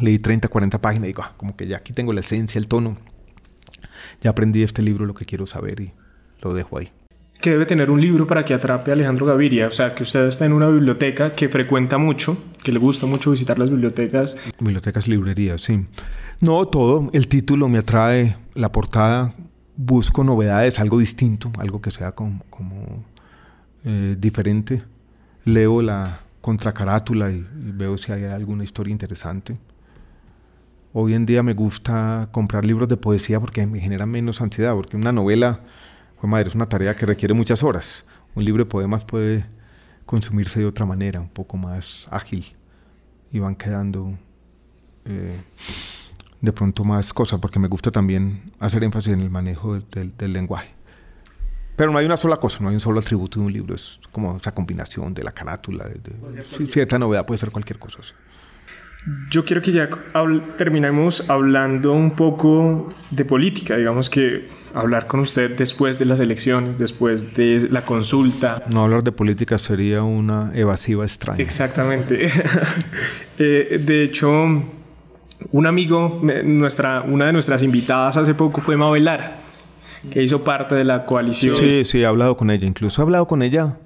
S1: leí 30, 40 páginas y digo, ah, como que ya aquí tengo la esencia, el tono. Ya aprendí este libro lo que quiero saber y lo dejo ahí
S3: que debe tener un libro para que atrape a Alejandro Gaviria? O sea, que usted está en una biblioteca que frecuenta mucho, que le gusta mucho visitar las bibliotecas.
S1: Bibliotecas, librerías, sí. No, todo. El título me atrae, la portada. Busco novedades, algo distinto, algo que sea como, eh, diferente. Leo la contracarátula y, y veo si hay alguna historia interesante. Hoy en día me gusta comprar libros de poesía porque me genera menos ansiedad, porque una novela madre, es una tarea que requiere muchas horas. Un libro de poemas puede consumirse de otra manera, un poco más ágil, y van quedando eh, de pronto más cosas, porque me gusta también hacer énfasis en el manejo del lenguaje. Pero no hay una sola cosa, no hay un solo atributo de un libro, es como esa combinación de la carátula, de, cierta novedad, puede ser cualquier cosa.
S3: Yo quiero que ya terminemos hablando un poco de política, digamos que hablar con usted después de las elecciones, después de la consulta.
S1: No hablar de política sería una evasiva extraña.
S3: Exactamente. Eh, de hecho, un amigo, nuestra, una de nuestras invitadas hace poco fue Mabel Lara, que hizo parte de la coalición.
S1: Sí, sí, he hablado con ella, incluso he hablado con ella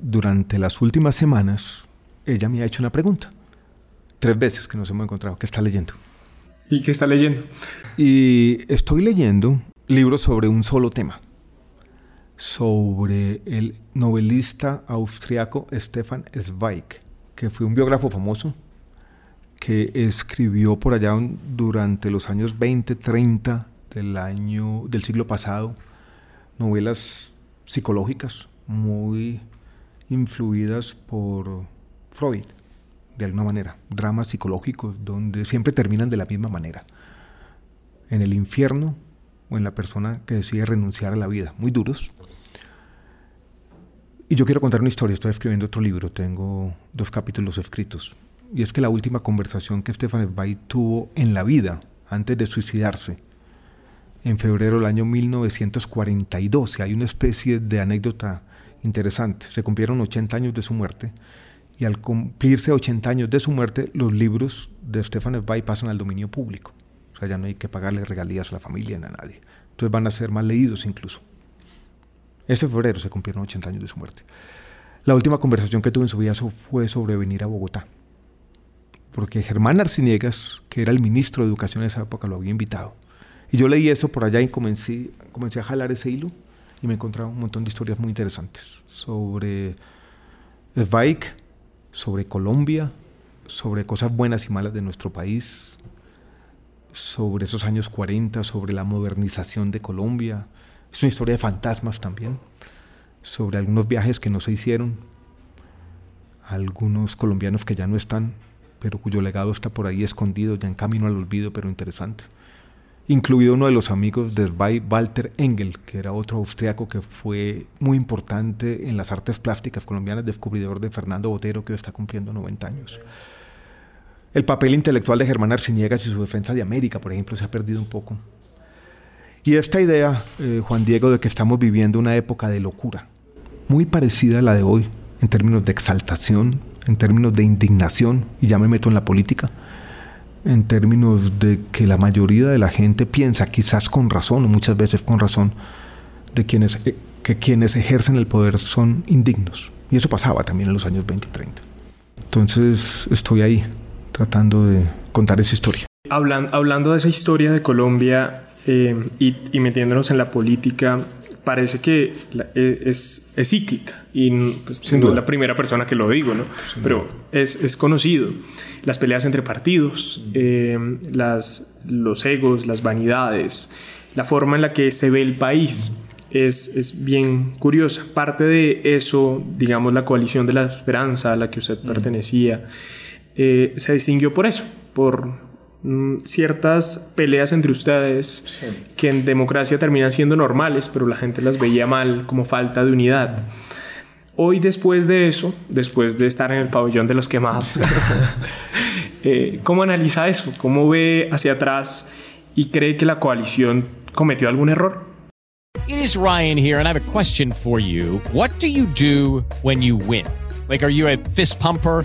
S1: durante las últimas semanas. Ella me ha hecho una pregunta tres veces que nos hemos encontrado. ¿Qué está leyendo?
S3: ¿Y qué está leyendo?
S1: Y estoy leyendo libros sobre un solo tema. Sobre el novelista austriaco Stefan Zweig, que fue un biógrafo famoso que escribió por allá durante los años 20, 30 del año del siglo pasado novelas psicológicas muy influidas por Freud de alguna manera, dramas psicológicos donde siempre terminan de la misma manera, en el infierno o en la persona que decide renunciar a la vida, muy duros. Y yo quiero contar una historia, estoy escribiendo otro libro, tengo dos capítulos escritos, y es que la última conversación que Stefan Zweig tuvo en la vida, antes de suicidarse, en febrero del año 1942, y hay una especie de anécdota interesante, se cumplieron 80 años de su muerte, y al cumplirse 80 años de su muerte, los libros de Stefan Zweig pasan al dominio público. O sea, ya no hay que pagarle regalías a la familia ni a nadie. Entonces van a ser más leídos incluso. Este febrero se cumplieron 80 años de su muerte. La última conversación que tuve en su vida fue sobre venir a Bogotá. Porque Germán Arciniegas, que era el ministro de Educación en esa época, lo había invitado. Y yo leí eso por allá y comencé, comencé a jalar ese hilo y me encontré un montón de historias muy interesantes sobre Zweig, sobre Colombia, sobre cosas buenas y malas de nuestro país, sobre esos años 40, sobre la modernización de Colombia. Es una historia de fantasmas también, sobre algunos viajes que no se hicieron, algunos colombianos que ya no están, pero cuyo legado está por ahí escondido, ya en camino al olvido, pero interesante incluido uno de los amigos de Walter Engel, que era otro austriaco que fue muy importante en las artes plásticas colombianas, descubridor de Fernando Botero, que hoy está cumpliendo 90 años. El papel intelectual de Germán Arciniegas y su defensa de América, por ejemplo, se ha perdido un poco. Y esta idea, eh, Juan Diego, de que estamos viviendo una época de locura, muy parecida a la de hoy, en términos de exaltación, en términos de indignación, y ya me meto en la política, en términos de que la mayoría de la gente piensa, quizás con razón o muchas veces con razón, de quienes, eh, que quienes ejercen el poder son indignos. Y eso pasaba también en los años 20 y 30. Entonces estoy ahí tratando de contar esa historia.
S3: Hablan, hablando de esa historia de Colombia eh, y, y, metiéndonos en la política, parece que eh, es, es, cíclica y pues, no es la primera persona que lo digo, ¿no? pero es, es, conocido. Las peleas entre partidos, eh, las, los egos, las vanidades, la forma en la que se ve el país. Es, es, bien curiosa. Parte de eso, digamos, la coalición de la esperanza a la que usted pertenecía, eh, se distinguió por eso, por ciertas peleas entre ustedes sí. que en democracia terminan siendo normales, pero la gente las veía mal como falta de unidad. Hoy después de eso, después de estar en el pabellón de los quemados, eh, ¿cómo analiza eso? ¿Cómo ve hacia atrás y cree que la coalición cometió algún error?
S4: It is Ryan here and I have a question for you. What do you do when you win? Like, are you a fist pumper?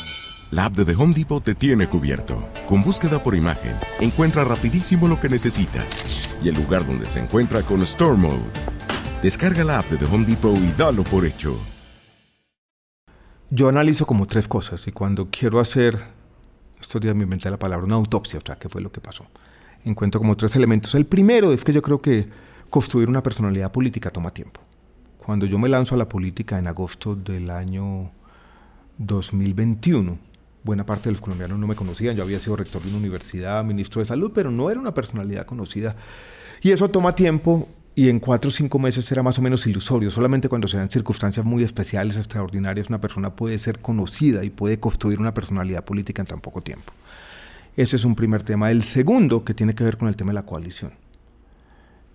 S5: La app de The Home Depot te tiene cubierto. Con búsqueda por imagen, encuentra rapidísimo lo que necesitas y el lugar donde se encuentra con Store Mode. Descarga la app de The Home Depot y dalo por hecho.
S1: Yo analizo como tres cosas y cuando quiero hacer, estos días me inventé la palabra, una autopsia, o sea, qué fue lo que pasó. Encuentro como tres elementos. El primero es que yo creo que construir una personalidad política toma tiempo. Cuando yo me lanzo a la política en agosto del año 2021, buena parte de los colombianos no me conocían. Yo había sido rector de una universidad, ministro de salud, pero no era una personalidad conocida. Y eso toma tiempo y en cuatro o cinco meses era más o menos ilusorio. Solamente cuando se dan circunstancias muy especiales, extraordinarias, una persona puede ser conocida y puede construir una personalidad política en tan poco tiempo. Ese es un primer tema. El segundo, que tiene que ver con el tema de la coalición.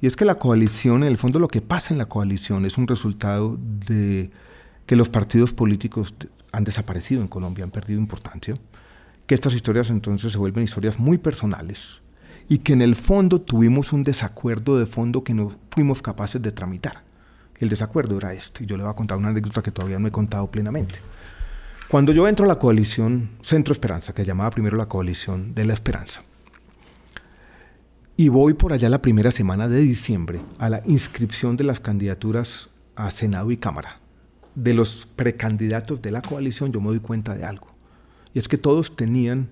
S1: Y es que la coalición, en el fondo lo que pasa en la coalición es un resultado de que los partidos políticos han desaparecido en Colombia, han perdido importancia, que estas historias entonces se vuelven historias muy personales y que en el fondo tuvimos un desacuerdo de fondo que no fuimos capaces de tramitar. El desacuerdo era este, y yo le voy a contar una anécdota que todavía no he contado plenamente. Cuando yo entro a la coalición Centro Esperanza, que llamaba primero la coalición de la esperanza, y voy por allá la primera semana de diciembre a la inscripción de las candidaturas a Senado y Cámara, de los precandidatos de la coalición, yo me doy cuenta de algo. Y es que todos tenían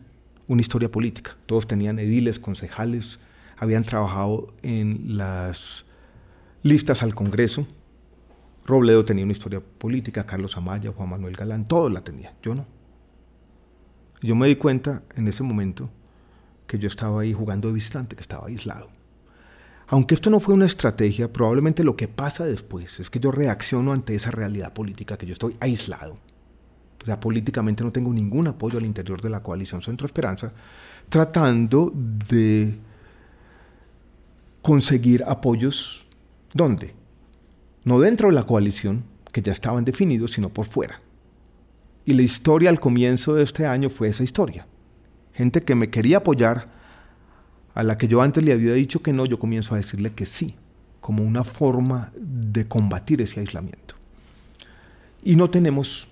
S1: una historia política. Todos tenían ediles, concejales, habían trabajado en las listas al Congreso. Robledo tenía una historia política, Carlos Amaya, Juan Manuel Galán, todos la tenían, yo no. Yo me di cuenta en ese momento que yo estaba ahí jugando de visitante, que estaba aislado. Aunque esto no fue una estrategia, probablemente lo que pasa después es que yo reacciono ante esa realidad política, que yo estoy aislado. O sea, políticamente no tengo ningún apoyo al interior de la coalición Centro Esperanza, tratando de conseguir apoyos, ¿dónde? No dentro de la coalición, que ya estaban definidos, sino por fuera. Y la historia al comienzo de este año fue esa historia. Gente que me quería apoyar, a la que yo antes le había dicho que no, yo comienzo a decirle que sí, como una forma de combatir ese aislamiento. Y no tenemos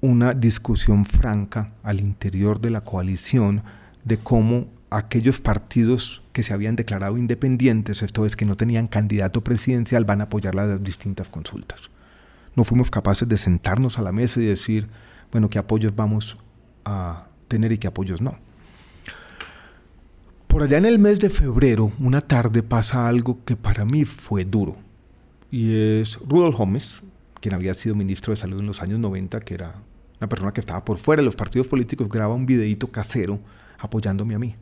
S1: una discusión franca al interior de la coalición de cómo aquellos partidos que se habían declarado independientes, esto es que no tenían candidato presidencial, van a apoyar las distintas consultas. No fuimos capaces de sentarnos a la mesa y decir, bueno, qué apoyos vamos a tener y qué apoyos no. Por allá en el mes de febrero, una tarde pasa algo que para mí fue duro. Y es Rudolf Gómez, quien había sido ministro de Salud en los años 90, que era una persona que estaba por fuera de los partidos políticos, graba un videíto casero apoyándome a mí.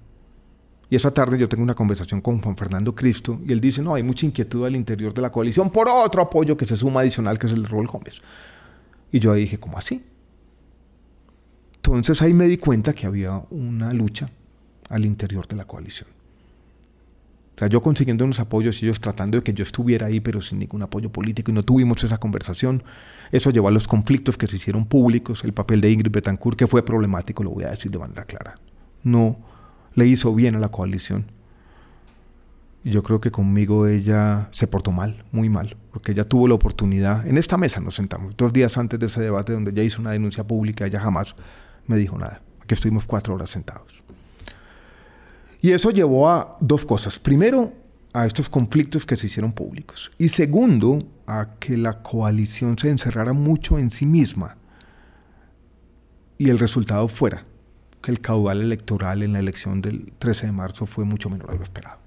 S1: Y esa tarde yo tengo una conversación con Juan Fernando Cristo y él dice, no, hay mucha inquietud al interior de la coalición por otro apoyo que se suma adicional, que es el de Rudolf Gómez. Y yo ahí dije, ¿cómo así? Entonces ahí me di cuenta que había una lucha al interior de la coalición. O sea, yo consiguiendo unos apoyos y ellos tratando de que yo estuviera ahí, pero sin ningún apoyo político, y no tuvimos esa conversación. Eso llevó a los conflictos que se hicieron públicos, el papel de Ingrid Betancourt, que fue problemático, lo voy a decir de manera clara. No le hizo bien a la coalición. Yo creo que conmigo ella se portó mal, muy mal, porque ella tuvo la oportunidad, en esta mesa nos sentamos, dos días antes de ese debate donde ella hizo una denuncia pública, ella jamás me dijo nada, que estuvimos cuatro horas sentados. Y eso llevó a dos cosas. Primero, a estos conflictos que se hicieron públicos. Y segundo, a que la coalición se encerrara mucho en sí misma. Y el resultado fuera que el caudal electoral en la elección del 13 de marzo fue mucho menor a lo esperado.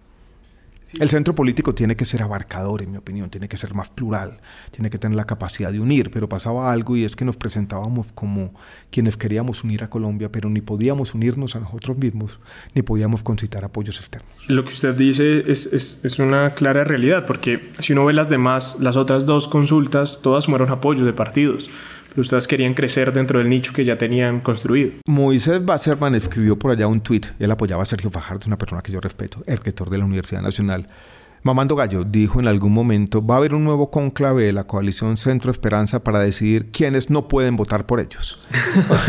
S1: El centro político tiene que ser abarcador, en mi opinión, tiene que ser más plural, tiene que tener la capacidad de unir, pero pasaba algo y es que nos presentábamos como quienes queríamos unir a Colombia, pero ni podíamos unirnos a nosotros mismos, ni podíamos concitar apoyos externos.
S3: Lo que usted dice es, es, es una clara realidad, porque si uno ve las demás, las otras dos consultas, todas fueron apoyos de partidos pero ustedes querían crecer dentro del nicho que ya tenían construido.
S1: Moisés Basserman escribió por allá un tuit, él apoyaba a Sergio Fajardo, una persona que yo respeto, el rector de la Universidad Nacional. Mamando Gallo dijo en algún momento, va a haber un nuevo conclave de la coalición Centro Esperanza para decidir quiénes no pueden votar por ellos.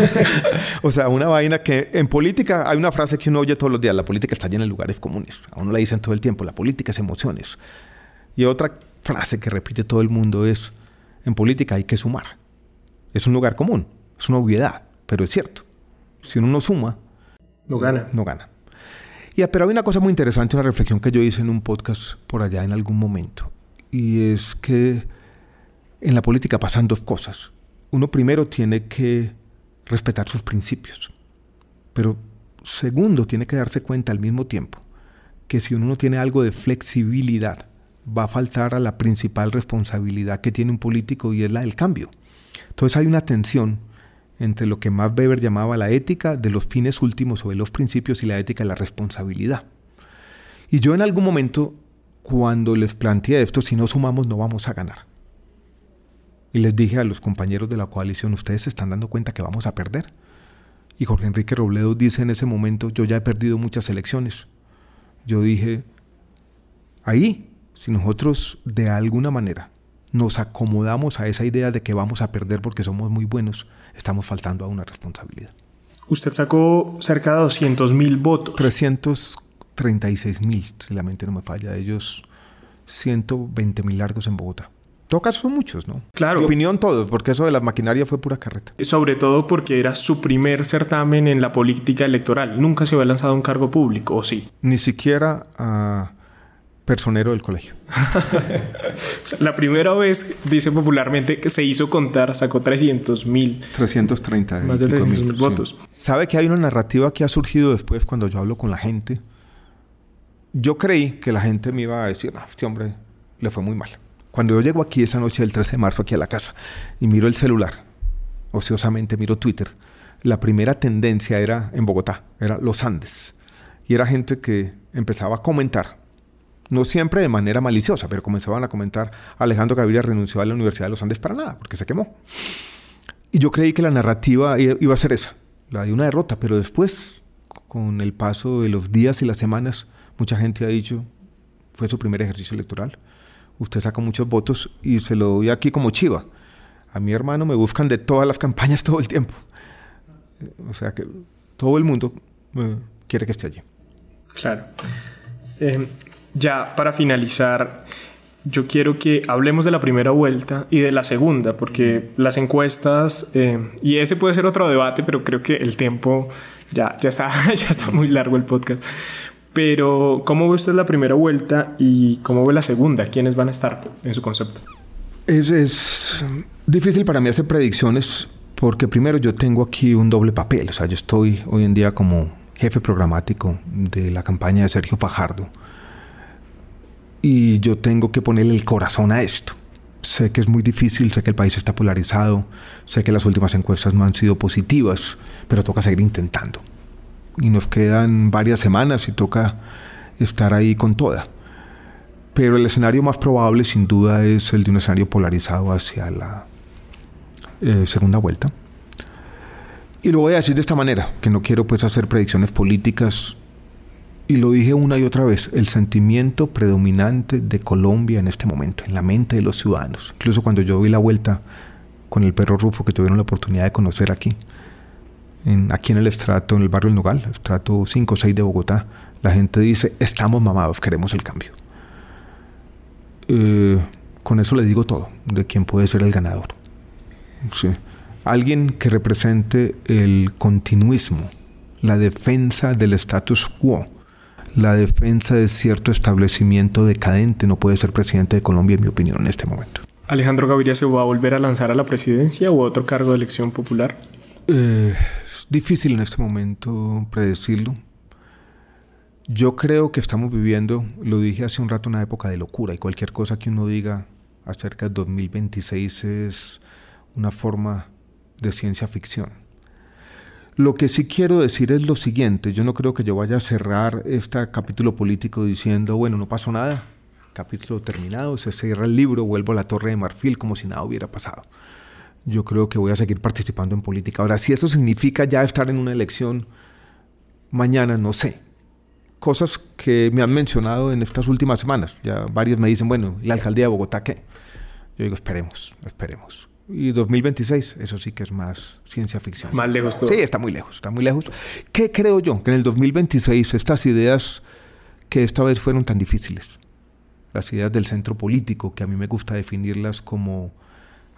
S1: o sea, una vaina que en política hay una frase que uno oye todos los días, la política está llena de lugares comunes. A uno le dicen todo el tiempo, la política es emociones. Y otra frase que repite todo el mundo es, en política hay que sumar. Es un lugar común, es una obviedad, pero es cierto. Si uno no suma,
S3: no gana.
S1: No gana. Y, pero hay una cosa muy interesante, una reflexión que yo hice en un podcast por allá en algún momento. Y es que en la política pasan dos cosas. Uno primero tiene que respetar sus principios. Pero segundo, tiene que darse cuenta al mismo tiempo que si uno no tiene algo de flexibilidad, va a faltar a la principal responsabilidad que tiene un político y es la del cambio. Entonces hay una tensión entre lo que Max Weber llamaba la ética de los fines últimos o de los principios y la ética de la responsabilidad. Y yo en algún momento, cuando les planteé esto, si no sumamos no vamos a ganar. Y les dije a los compañeros de la coalición, ustedes se están dando cuenta que vamos a perder. Y Jorge Enrique Robledo dice en ese momento, yo ya he perdido muchas elecciones. Yo dije, ahí, si nosotros de alguna manera nos acomodamos a esa idea de que vamos a perder porque somos muy buenos, estamos faltando a una responsabilidad.
S3: Usted sacó cerca de 200 mil votos.
S1: 336 mil, si la mente no me falla. Ellos 120 mil largos en Bogotá. Tocas son muchos, ¿no?
S3: Claro.
S1: Mi opinión todo, porque eso de la maquinaria fue pura carreta.
S3: Sobre todo porque era su primer certamen en la política electoral. Nunca se había lanzado un cargo público, ¿o sí?
S1: Ni siquiera a personero del colegio.
S3: la primera vez, dice popularmente, que se hizo contar, sacó 300 mil.
S1: 330.
S3: Más de 300 mil votos.
S1: ¿Sabe que hay una narrativa que ha surgido después cuando yo hablo con la gente? Yo creí que la gente me iba a decir, no, este hombre le fue muy mal. Cuando yo llego aquí esa noche del 13 de marzo, aquí a la casa, y miro el celular, ociosamente miro Twitter, la primera tendencia era en Bogotá, era los Andes. Y era gente que empezaba a comentar no siempre de manera maliciosa, pero comenzaban a comentar, Alejandro Gaviria renunció a la Universidad de los Andes para nada, porque se quemó. Y yo creí que la narrativa iba a ser esa, la de una derrota, pero después, con el paso de los días y las semanas, mucha gente ha dicho, fue su primer ejercicio electoral, usted sacó muchos votos y se lo doy aquí como chiva. A mi hermano me buscan de todas las campañas todo el tiempo. O sea que todo el mundo eh, quiere que esté allí.
S3: Claro. Eh, ya para finalizar, yo quiero que hablemos de la primera vuelta y de la segunda, porque las encuestas, eh, y ese puede ser otro debate, pero creo que el tiempo ya, ya, está, ya está muy largo el podcast. Pero, ¿cómo ve usted la primera vuelta y cómo ve la segunda? ¿Quiénes van a estar en su concepto?
S1: Es, es difícil para mí hacer predicciones porque primero yo tengo aquí un doble papel, o sea, yo estoy hoy en día como jefe programático de la campaña de Sergio Fajardo y yo tengo que ponerle el corazón a esto. Sé que es muy difícil, sé que el país está polarizado, sé que las últimas encuestas no han sido positivas, pero toca seguir intentando. Y nos quedan varias semanas y toca estar ahí con toda. Pero el escenario más probable sin duda es el de un escenario polarizado hacia la eh, segunda vuelta. Y lo voy a decir de esta manera, que no quiero pues hacer predicciones políticas y lo dije una y otra vez, el sentimiento predominante de Colombia en este momento, en la mente de los ciudadanos. Incluso cuando yo vi la vuelta con el perro Rufo que tuvieron la oportunidad de conocer aquí, en, aquí en el estrato, en el barrio El Nogal, estrato 5 o 6 de Bogotá, la gente dice, estamos mamados, queremos el cambio. Eh, con eso le digo todo, de quién puede ser el ganador. Alguien que represente el continuismo, la defensa del status quo, la defensa de cierto establecimiento decadente no puede ser presidente de Colombia, en mi opinión, en este momento.
S3: ¿Alejandro Gaviria se va a volver a lanzar a la presidencia o a otro cargo de elección popular?
S1: Eh, es difícil en este momento predecirlo. Yo creo que estamos viviendo, lo dije hace un rato, una época de locura y cualquier cosa que uno diga acerca de 2026 es una forma de ciencia ficción. Lo que sí quiero decir es lo siguiente, yo no creo que yo vaya a cerrar este capítulo político diciendo, bueno, no pasó nada, capítulo terminado, se cierra el libro, vuelvo a la Torre de Marfil como si nada hubiera pasado. Yo creo que voy a seguir participando en política. Ahora, si eso significa ya estar en una elección mañana, no sé. Cosas que me han mencionado en estas últimas semanas. Ya varios me dicen, bueno, ¿la alcaldía de Bogotá qué? Yo digo, esperemos, esperemos. Y 2026, eso sí que es más ciencia ficción.
S3: Más lejos todo.
S1: Sí, está muy lejos, está muy lejos. ¿Qué creo yo? Que en el 2026 estas ideas que esta vez fueron tan difíciles, las ideas del centro político, que a mí me gusta definirlas como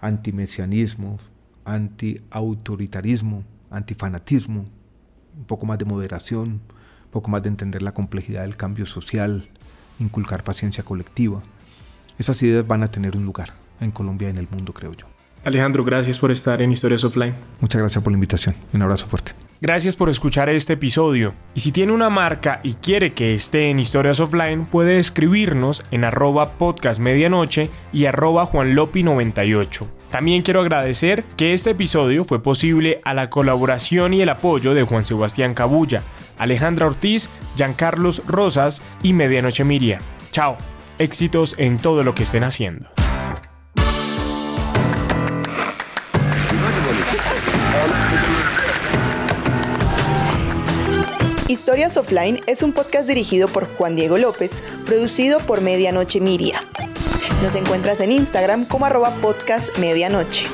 S1: antimesianismo, anti-autoritarismo, antifanatismo, un poco más de moderación, un poco más de entender la complejidad del cambio social, inculcar paciencia colectiva. Esas ideas van a tener un lugar en Colombia y en el mundo, creo yo.
S3: Alejandro, gracias por estar en Historias Offline.
S1: Muchas gracias por la invitación. Un abrazo fuerte.
S3: Gracias por escuchar este episodio. Y si tiene una marca y quiere que esté en Historias Offline, puede escribirnos en arroba podcast medianoche y arroba juanlopi98. También quiero agradecer que este episodio fue posible a la colaboración y el apoyo de Juan Sebastián Cabulla, Alejandra Ortiz, Giancarlos Rosas y Medianoche Miria. Chao, éxitos en todo lo que estén haciendo.
S6: Historias Offline es un podcast dirigido por Juan Diego López, producido por Medianoche Miria. Nos encuentras en Instagram como arroba podcast medianoche.